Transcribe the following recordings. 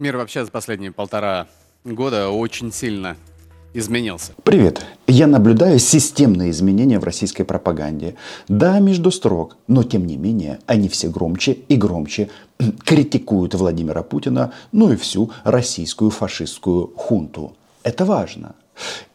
Мир вообще за последние полтора года очень сильно изменился. Привет. Я наблюдаю системные изменения в российской пропаганде. Да, между строк, но тем не менее они все громче и громче критикуют Владимира Путина, ну и всю российскую фашистскую хунту. Это важно.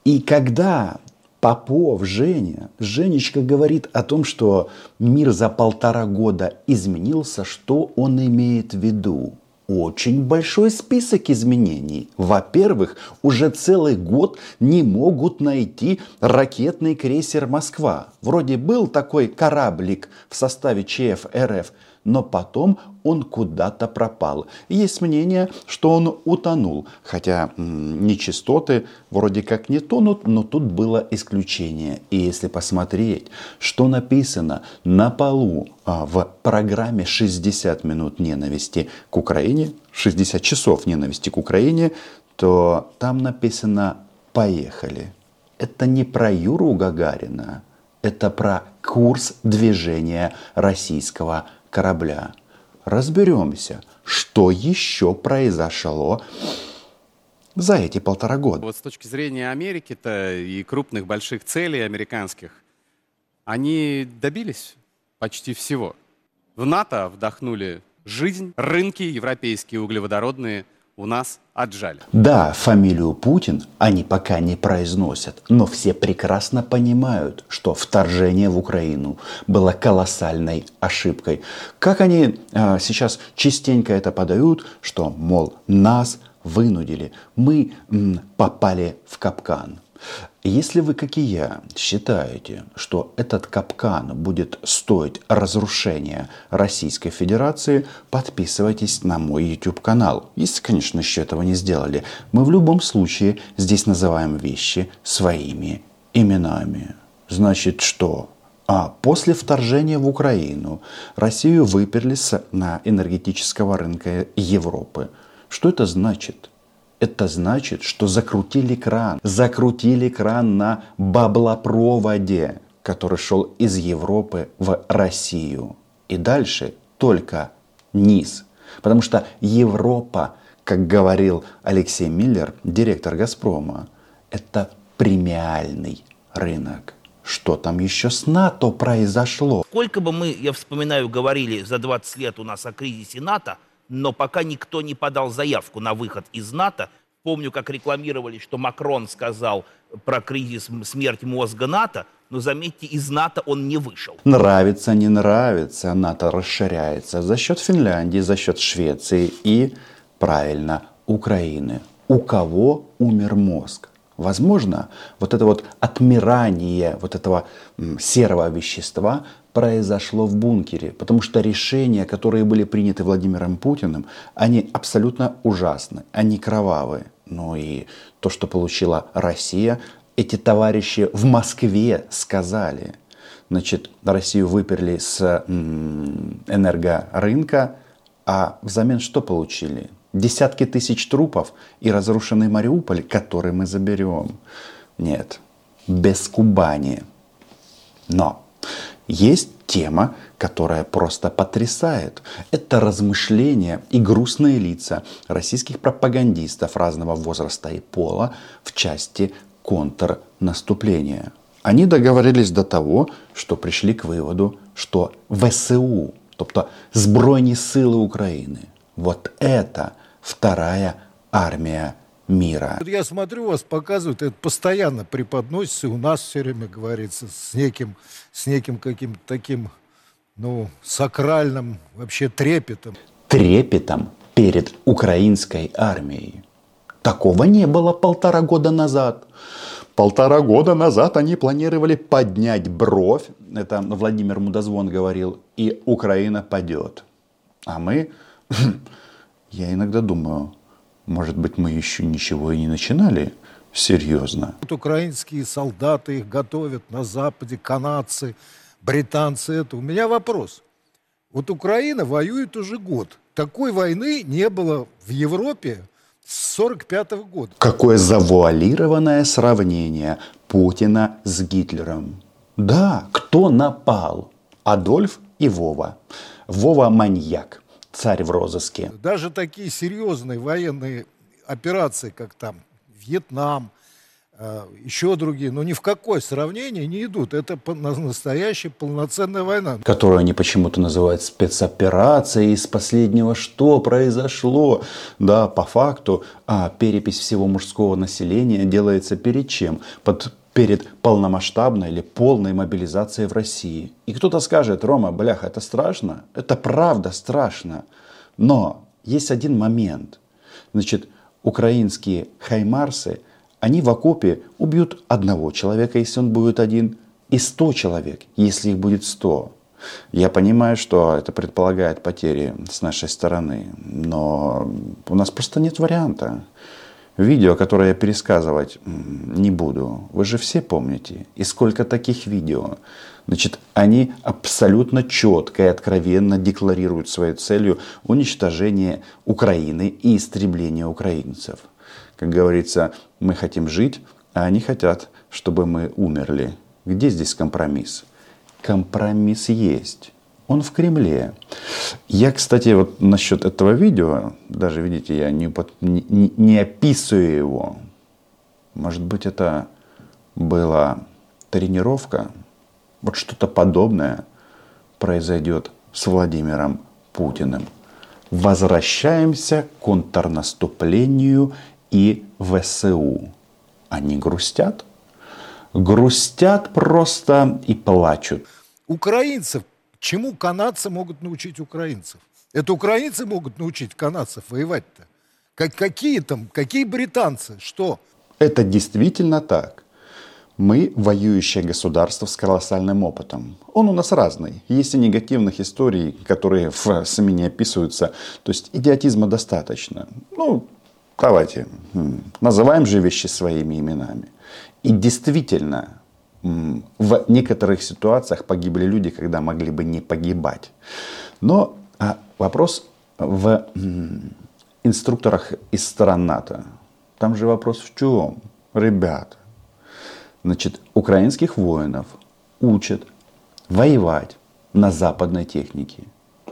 И когда Попов, Женя, Женечка говорит о том, что мир за полтора года изменился, что он имеет в виду? Очень большой список изменений. Во-первых, уже целый год не могут найти ракетный крейсер «Москва». Вроде был такой кораблик в составе ЧФ РФ, но потом он куда-то пропал. Есть мнение, что он утонул, хотя нечистоты вроде как не тонут, но тут было исключение. И если посмотреть, что написано на полу а, в программе «60 минут ненависти к Украине», 60 часов ненависти к Украине, то там написано «Поехали». Это не про Юру Гагарина, это про курс движения российского корабля. Разберемся, что еще произошло за эти полтора года. Вот с точки зрения Америки-то и крупных больших целей американских, они добились почти всего. В НАТО вдохнули жизнь, рынки европейские углеводородные – у нас отжали. Да, фамилию Путин они пока не произносят, но все прекрасно понимают, что вторжение в Украину было колоссальной ошибкой. Как они а, сейчас частенько это подают, что, мол, нас вынудили, мы м, попали в капкан. Если вы, как и я, считаете, что этот капкан будет стоить разрушения Российской Федерации, подписывайтесь на мой YouTube канал. Если, конечно, еще этого не сделали. Мы в любом случае здесь называем вещи своими именами. Значит, что? А после вторжения в Украину Россию выперли на энергетического рынка Европы. Что это значит? Это значит, что закрутили кран. Закрутили кран на баблопроводе, который шел из Европы в Россию. И дальше только низ. Потому что Европа, как говорил Алексей Миллер, директор «Газпрома», это премиальный рынок. Что там еще с НАТО произошло? Сколько бы мы, я вспоминаю, говорили за 20 лет у нас о кризисе НАТО, но пока никто не подал заявку на выход из НАТО. Помню, как рекламировали, что Макрон сказал про кризис смерть мозга НАТО, но заметьте, из НАТО он не вышел. Нравится, не нравится, НАТО расширяется за счет Финляндии, за счет Швеции и, правильно, Украины. У кого умер мозг? Возможно, вот это вот отмирание вот этого серого вещества произошло в бункере, потому что решения, которые были приняты Владимиром Путиным, они абсолютно ужасны, они кровавые. Ну и то, что получила Россия, эти товарищи в Москве сказали. Значит, Россию выперли с энергорынка, а взамен что получили? Десятки тысяч трупов и разрушенный Мариуполь, который мы заберем. Нет, без Кубани. Но есть тема, которая просто потрясает. Это размышления и грустные лица российских пропагандистов разного возраста и пола в части контрнаступления. Они договорились до того, что пришли к выводу, что ВСУ, тобто Збройні сили України, вот это – вторая армия мира. Я смотрю, вас показывают, это постоянно преподносится, и у нас все время говорится с неким, с неким каким-то таким, ну, сакральным вообще трепетом. Трепетом перед украинской армией. Такого не было полтора года назад. Полтора года назад они планировали поднять бровь, это Владимир Мудозвон говорил, и Украина падет. А мы Я иногда думаю, может быть, мы еще ничего и не начинали серьезно. Вот украинские солдаты их готовят на Западе, канадцы, британцы. Это. У меня вопрос. Вот Украина воюет уже год. Такой войны не было в Европе с 45 -го года. Какое завуалированное сравнение Путина с Гитлером. Да, кто напал? Адольф и Вова. Вова маньяк царь в розыске. Даже такие серьезные военные операции, как там Вьетнам, э, еще другие, но ни в какое сравнение не идут. Это настоящая полноценная война. которую они почему-то называют спецоперацией из последнего, что произошло. Да, по факту а, перепись всего мужского населения делается перед чем? Под, перед полномасштабной или полной мобилизацией в России. И кто-то скажет, Рома, бляха, это страшно? Это правда страшно. Но есть один момент. Значит, украинские хаймарсы, они в окопе убьют одного человека, если он будет один, и 100 человек, если их будет 100. Я понимаю, что это предполагает потери с нашей стороны, но у нас просто нет варианта. Видео, которое я пересказывать не буду, вы же все помните. И сколько таких видео. Значит, они абсолютно четко и откровенно декларируют своей целью уничтожение Украины и истребление украинцев. Как говорится, мы хотим жить, а они хотят, чтобы мы умерли. Где здесь компромисс? Компромисс есть. Он в Кремле. Я, кстати, вот насчет этого видео, даже, видите, я не, не- не описываю его. Может быть, это была тренировка. Вот что-то подобное произойдет с Владимиром Путиным. Возвращаемся к контрнаступлению и ВСУ. Они грустят? Грустят просто и плачут. Украинцев, чему канадцы могут научить украинцев? Это украинцы могут научить канадцев воевать-то? Как, какие там, какие британцы, что? Это действительно так. Мы воюющее государство с колоссальным опытом. Он у нас разный. Есть и негативных историй, которые в СМИ не описываются. То есть идиотизма достаточно. Ну, давайте, называем же вещи своими именами. И действительно, в некоторых ситуациях погибли люди, когда могли бы не погибать. Но а, вопрос в инструкторах из стран НАТО. Там же вопрос в чем? Ребята, значит, украинских воинов учат воевать на западной технике.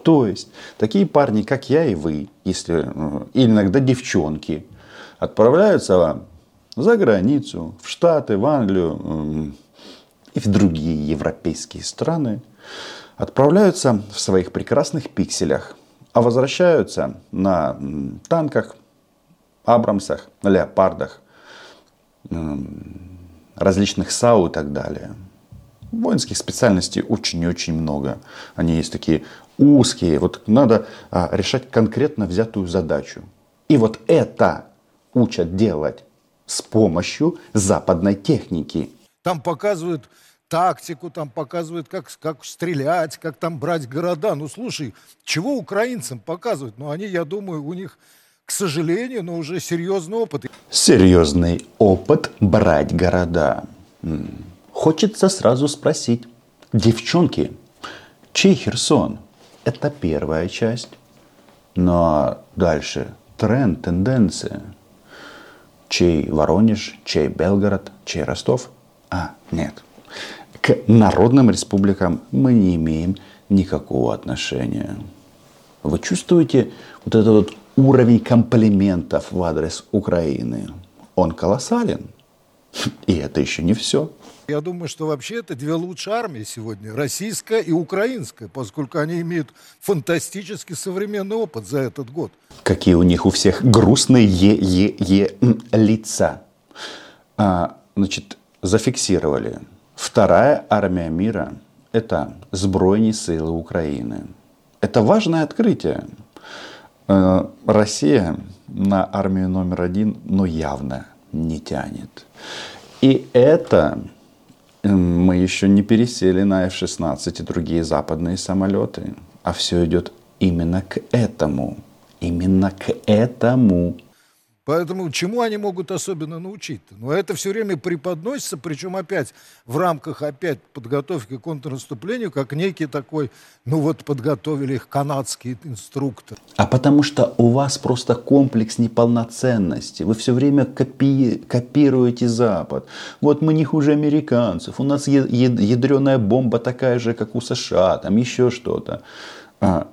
То есть, такие парни, как я и вы, если, э, и иногда девчонки, отправляются за границу, в Штаты, в Англию и в другие европейские страны, отправляются в своих прекрасных пикселях, а возвращаются на танках, Абрамсах, Леопардах, различных САУ и так далее. Воинских специальностей очень и очень много. Они есть такие узкие. Вот надо а, решать конкретно взятую задачу. И вот это учат делать с помощью западной техники. Там показывают тактику, там показывают, как, как стрелять, как там брать города. Ну, слушай, чего украинцам показывают? Ну, они, я думаю, у них, к сожалению, но уже серьезный опыт. Серьезный опыт брать города. Хочется сразу спросить. Девчонки, чей Херсон? Это первая часть. Но дальше тренд, тенденция. Чей Воронеж, чей Белгород, чей Ростов? А, нет. К народным республикам мы не имеем никакого отношения. Вы чувствуете вот этот вот уровень комплиментов в адрес Украины? Он колоссален. И это еще не все. Я думаю, что вообще это две лучшие армии сегодня, российская и украинская, поскольку они имеют фантастически современный опыт за этот год. Какие у них у всех грустные е е е лица. А, значит, зафиксировали. Вторая армия мира – это сбройные силы Украины. Это важное открытие. Э, Россия на армию номер один, ну, явно не тянет. И это мы еще не пересели на F-16 и другие западные самолеты. А все идет именно к этому. Именно к этому. Поэтому чему они могут особенно научить-то? Но это все время преподносится, причем опять в рамках опять подготовки к контрнаступлению, как некий такой, ну вот подготовили их канадские инструкторы. А потому что у вас просто комплекс неполноценности. Вы все время копи- копируете Запад. Вот мы не хуже американцев. У нас ядреная бомба такая же, как у США. Там еще что-то. А,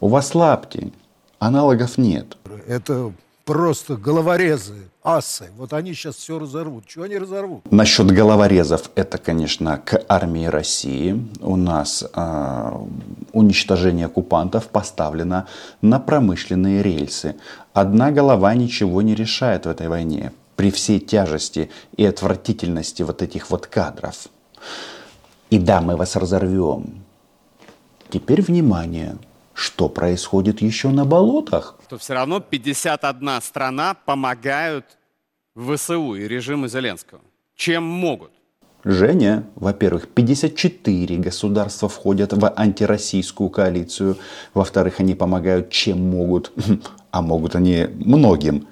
У вас лапти, аналогов нет. Это просто головорезы, асы. Вот они сейчас все разорвут. Чего они разорвут? Насчет головорезов, это, конечно, к армии России. У нас э, уничтожение оккупантов поставлено на промышленные рельсы. Одна голова ничего не решает в этой войне при всей тяжести и отвратительности вот этих вот кадров. И да, мы вас разорвем. Теперь внимание, что происходит еще на болотах? То все равно 51 страна помогают ВСУ и режиму Зеленского. Чем могут? Женя, во-первых, 54 государства входят в антироссийскую коалицию. Во-вторых, они помогают чем могут. А могут они многим.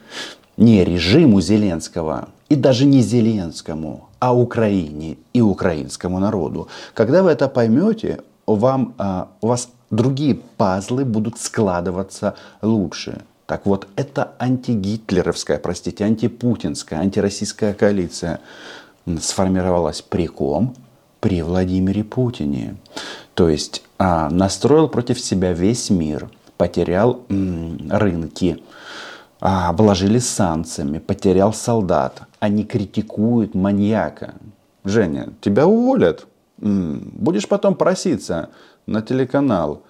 Не режиму Зеленского и даже не Зеленскому, а Украине и украинскому народу. Когда вы это поймете, вам, а, у вас другие пазлы будут складываться лучше. Так вот, это антигитлеровская, простите, антипутинская, антироссийская коалиция сформировалась при ком? При Владимире Путине. То есть а, настроил против себя весь мир, потерял м, рынки, а, обложили санкциями, потерял солдат. Они критикуют маньяка. Женя, тебя уволят. М, будешь потом проситься на телеканал.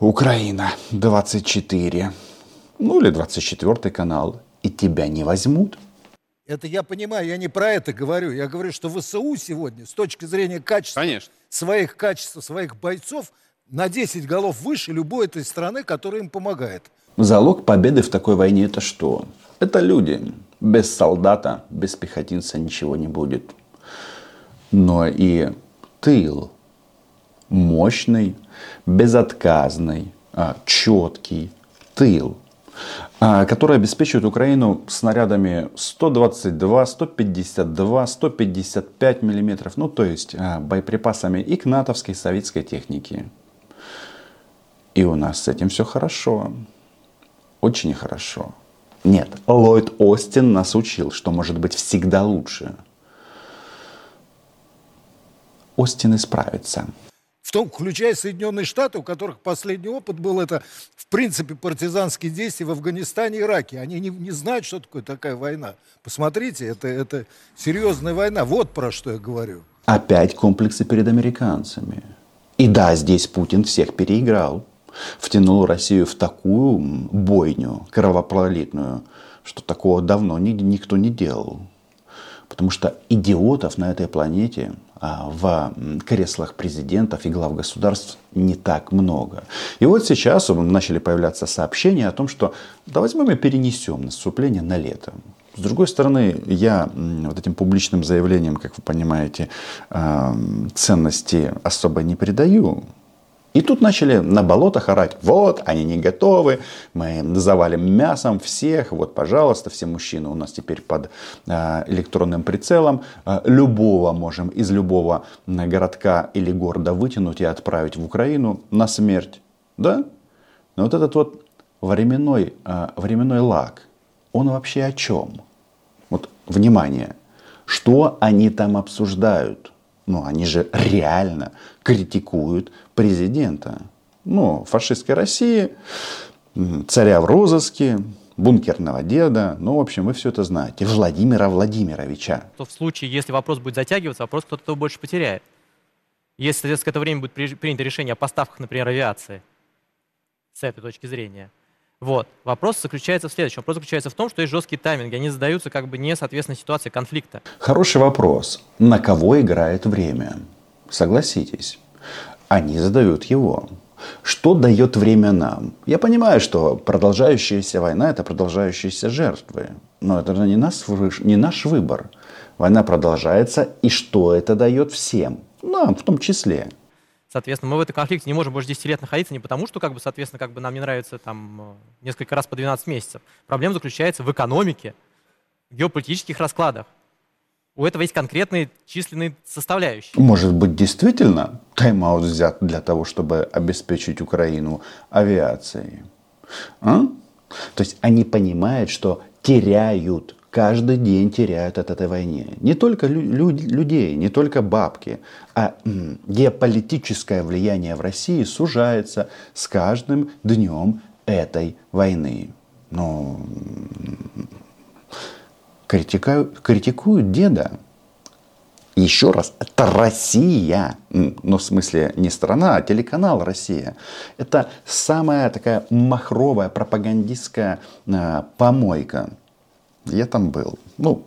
Украина 24. Ну или 24 канал. И тебя не возьмут. Это я понимаю, я не про это говорю. Я говорю, что ВСУ сегодня, с точки зрения качества Конечно. своих качеств, своих бойцов, на 10 голов выше любой этой страны, которая им помогает. Залог победы в такой войне это что? Это люди. Без солдата, без пехотинца ничего не будет. Но и тыл мощный, безотказный, а, четкий тыл, а, который обеспечивает Украину снарядами 122, 152, 155 миллиметров, ну то есть а, боеприпасами и к натовской, и советской технике. И у нас с этим все хорошо. Очень хорошо. Нет, Ллойд Остин нас учил, что может быть всегда лучше. Остин исправится. В том, включая Соединенные Штаты, у которых последний опыт был это, в принципе, партизанские действия в Афганистане и Ираке. Они не, не знают, что такое такая война. Посмотрите, это, это серьезная война. Вот про что я говорю. Опять комплексы перед американцами. И да, здесь Путин всех переиграл. Втянул Россию в такую бойню кровопролитную, что такого давно никто не делал. Потому что идиотов на этой планете в креслах президентов и глав государств не так много. И вот сейчас начали появляться сообщения о том, что да возьмем и перенесем наступление на лето. С другой стороны, я вот этим публичным заявлением, как вы понимаете, а, ценности особо не придаю. И тут начали на болотах орать, вот, они не готовы, мы завалим мясом всех, вот, пожалуйста, все мужчины у нас теперь под э, электронным прицелом, э, любого можем из любого городка или города вытянуть и отправить в Украину на смерть, да? Но вот этот вот временной, э, временной лаг, он вообще о чем? Вот, внимание, что они там обсуждают? Ну, они же реально критикуют президента. Ну, фашистской России, царя в розыске, бункерного деда. Ну, в общем, вы все это знаете. Владимира Владимировича. То в случае, если вопрос будет затягиваться, вопрос кто-то больше потеряет. Если, соответственно, к этому времени будет принято решение о поставках, например, авиации, с этой точки зрения, вот. Вопрос заключается в следующем. Вопрос заключается в том, что есть жесткие тайминги. Они задаются как бы не соответственно ситуации конфликта. Хороший вопрос. На кого играет время? Согласитесь. Они задают его. Что дает время нам? Я понимаю, что продолжающаяся война – это продолжающиеся жертвы. Но это же не наш, не наш выбор. Война продолжается, и что это дает всем? Нам в том числе. Соответственно, мы в этом конфликте не можем больше 10 лет находиться не потому, что, как бы, соответственно, как бы нам не нравится там э, несколько раз по 12 месяцев. Проблема заключается в экономике, в геополитических раскладах. У этого есть конкретные численные составляющие. Может быть, действительно тайм-аут взят для того, чтобы обеспечить Украину авиацией? А? То есть они понимают, что теряют каждый день теряют от этой войны. Не только лю- людей, не только бабки, а м, геополитическое влияние в России сужается с каждым днем этой войны. Но критикуют, критикуют деда. Еще раз, это Россия. Ну, в смысле, не страна, а телеканал Россия. Это самая такая махровая пропагандистская э, помойка. Я там был. Ну,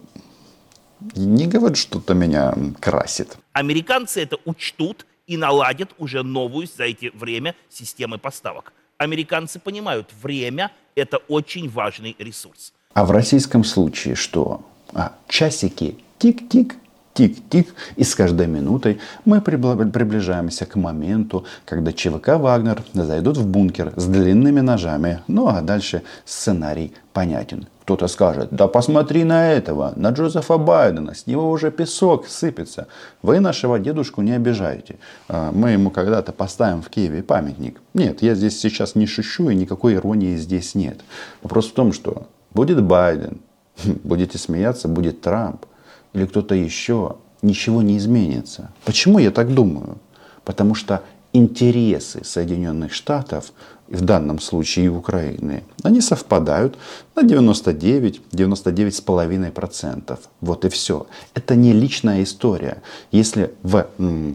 не говорю, что-то меня красит. Американцы это учтут и наладят уже новую за эти время системы поставок. Американцы понимают, время – это очень важный ресурс. А в российском случае что? А, часики тик-тик, тик-тик, и с каждой минутой мы приближаемся к моменту, когда ЧВК «Вагнер» зайдут в бункер с длинными ножами. Ну а дальше сценарий понятен. Кто-то скажет, да посмотри на этого, на Джозефа Байдена, с него уже песок сыпется. Вы нашего дедушку не обижаете. А, мы ему когда-то поставим в Киеве памятник. Нет, я здесь сейчас не шучу и никакой иронии здесь нет. Вопрос в том, что будет Байден, будете смеяться, будет Трамп или кто-то еще, ничего не изменится. Почему я так думаю? Потому что интересы Соединенных Штатов, в данном случае и Украины, они совпадают на 99, 99,5%. Вот и все. Это не личная история. Если в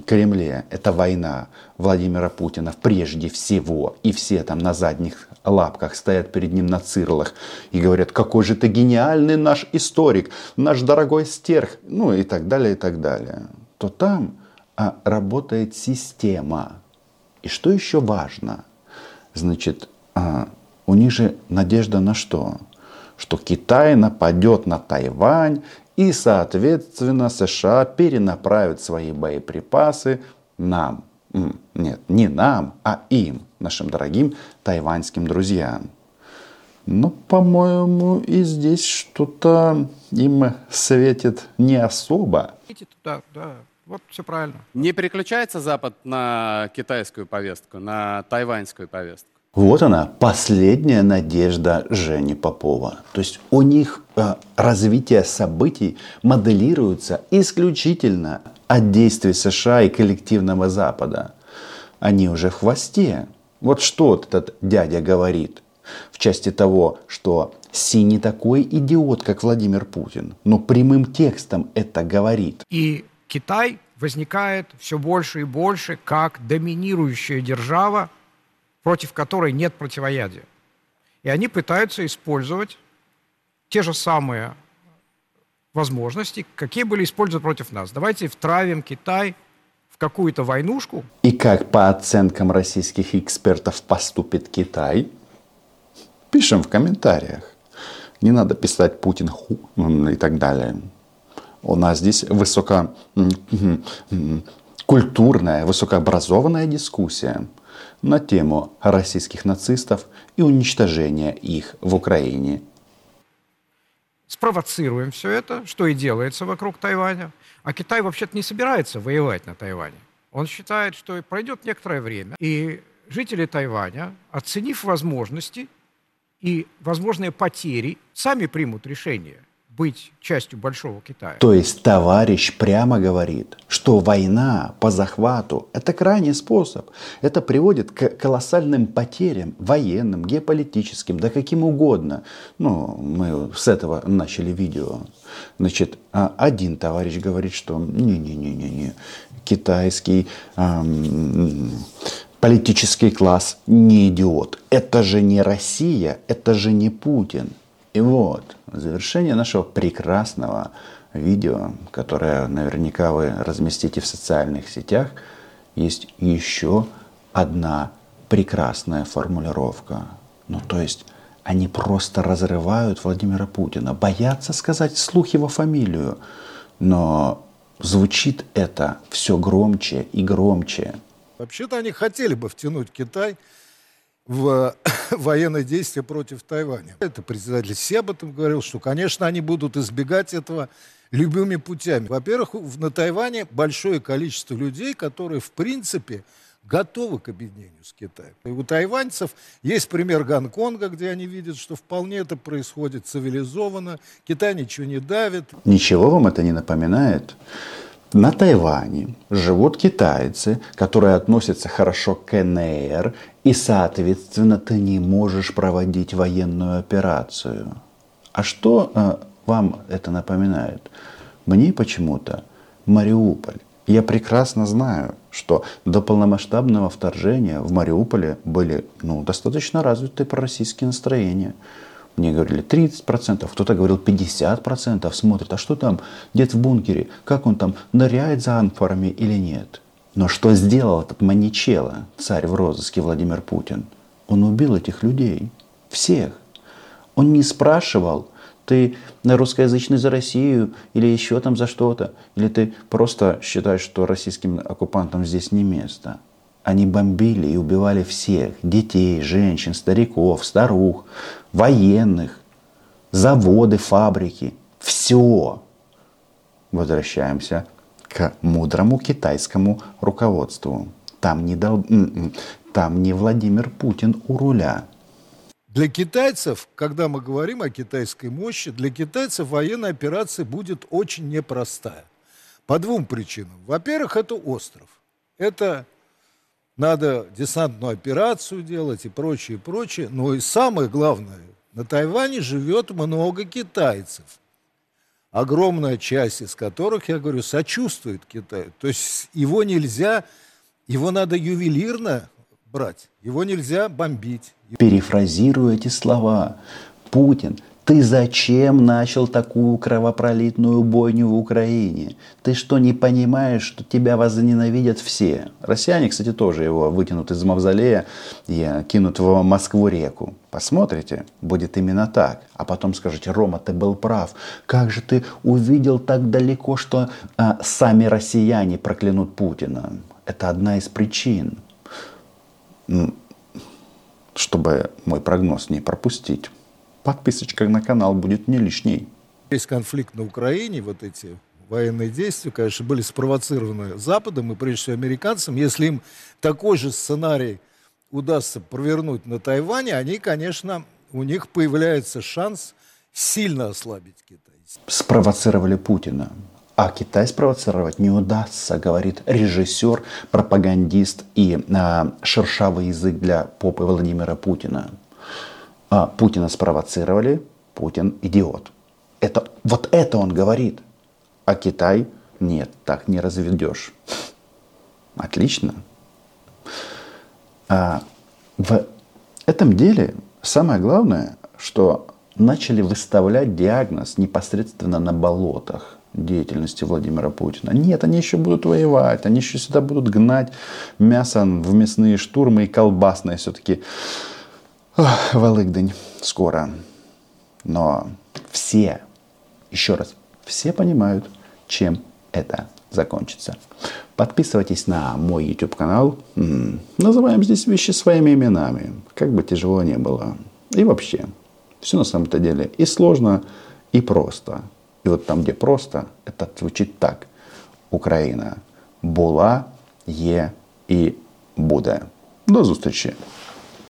Кремле это война Владимира Путина прежде всего, и все там на задних лапках стоят перед ним на цирлах и говорят, какой же ты гениальный наш историк, наш дорогой стерх, ну и так далее, и так далее, то там а, работает система, и что еще важно, значит, а, у них же надежда на что? Что Китай нападет на Тайвань, и, соответственно, США перенаправят свои боеприпасы нам. Нет, не нам, а им, нашим дорогим тайваньским друзьям. Но, по-моему, и здесь что-то им светит не особо. Да, да, вот все правильно. Не переключается Запад на китайскую повестку, на тайваньскую повестку? Вот она, последняя надежда Жени Попова. То есть у них э, развитие событий моделируется исключительно от действий США и коллективного Запада. Они уже в хвосте. Вот что этот дядя говорит в части того, что Си не такой идиот, как Владимир Путин, но прямым текстом это говорит. И Китай возникает все больше и больше как доминирующая держава, против которой нет противоядия. И они пытаются использовать те же самые возможности, какие были использованы против нас. Давайте втравим Китай в какую-то войнушку. И как по оценкам российских экспертов поступит Китай? Пишем в комментариях. Не надо писать Путин ху и так далее. У нас здесь высококультурная, высокообразованная дискуссия на тему российских нацистов и уничтожения их в Украине. Спровоцируем все это, что и делается вокруг Тайваня. А Китай вообще-то не собирается воевать на Тайване. Он считает, что пройдет некоторое время, и жители Тайваня, оценив возможности и возможные потери, сами примут решение быть частью Большого Китая. То есть товарищ прямо говорит, что война по захвату – это крайний способ. Это приводит к колоссальным потерям военным, геополитическим, да каким угодно. Ну, мы с этого начали видео. Значит, а один товарищ говорит, что не-не-не-не-не, китайский эм, политический класс не идиот. Это же не Россия, это же не Путин. И вот, завершение нашего прекрасного видео, которое наверняка вы разместите в социальных сетях, есть еще одна прекрасная формулировка. Ну, то есть, они просто разрывают Владимира Путина, боятся сказать вслух его фамилию. Но звучит это все громче и громче. Вообще-то они хотели бы втянуть Китай в военные действия против Тайваня. Это председатель Си об этом говорил, что, конечно, они будут избегать этого любыми путями. Во-первых, на Тайване большое количество людей, которые, в принципе, готовы к объединению с Китаем. И у тайваньцев есть пример Гонконга, где они видят, что вполне это происходит цивилизованно, Китай ничего не давит. Ничего вам это не напоминает? На Тайване живут китайцы, которые относятся хорошо к КНР, и, соответственно, ты не можешь проводить военную операцию. А что э, вам это напоминает? Мне почему-то Мариуполь. Я прекрасно знаю, что до полномасштабного вторжения в Мариуполе были ну, достаточно развитые пророссийские настроения. Мне говорили 30%, кто-то говорил 50%, смотрит, а что там дед в бункере, как он там ныряет за анфорами или нет. Но что сделал этот маничело, царь в розыске Владимир Путин? Он убил этих людей, всех. Он не спрашивал, ты русскоязычный за Россию или еще там за что-то, или ты просто считаешь, что российским оккупантам здесь не место. Они бомбили и убивали всех, детей, женщин, стариков, старух, военных, заводы, фабрики, все. Возвращаемся к мудрому китайскому руководству. Там не, дол... Там не Владимир Путин у руля. Для китайцев, когда мы говорим о китайской мощи, для китайцев военная операция будет очень непростая. По двум причинам. Во-первых, это остров. Это надо десантную операцию делать и прочее, прочее. Но и самое главное, на Тайване живет много китайцев. Огромная часть из которых, я говорю, сочувствует Китаю. То есть его нельзя, его надо ювелирно брать. Его нельзя бомбить. Перефразирую эти слова. Путин, ты зачем начал такую кровопролитную бойню в Украине? Ты что, не понимаешь, что тебя возненавидят все? Россияне, кстати, тоже его вытянут из мавзолея и кинут в Москву-реку. Посмотрите, будет именно так. А потом скажете, Рома, ты был прав. Как же ты увидел так далеко, что а, сами россияне проклянут Путина? Это одна из причин чтобы мой прогноз не пропустить. Подписочка на канал будет не лишней. Весь конфликт на Украине, вот эти военные действия, конечно, были спровоцированы Западом и, прежде всего, американцам. Если им такой же сценарий удастся провернуть на Тайване, они, конечно, у них появляется шанс сильно ослабить Китай. Спровоцировали Путина. А Китай спровоцировать не удастся, говорит режиссер, пропагандист и а, шершавый язык для попы Владимира Путина. А Путина спровоцировали, Путин идиот. Это, вот это он говорит. А Китай нет, так не разведешь. Отлично. А, в этом деле самое главное, что начали выставлять диагноз непосредственно на болотах деятельности Владимира Путина. Нет, они еще будут воевать, они еще сюда будут гнать мясо в мясные штурмы и колбасные все-таки Великдень скоро. Но все, еще раз, все понимают, чем это закончится. Подписывайтесь на мой YouTube канал. Называем здесь вещи своими именами, как бы тяжело не было. И вообще, все на самом-то деле и сложно, и просто. И вот там, где просто, это звучит так. Україна була, є і буде. До зустрічі!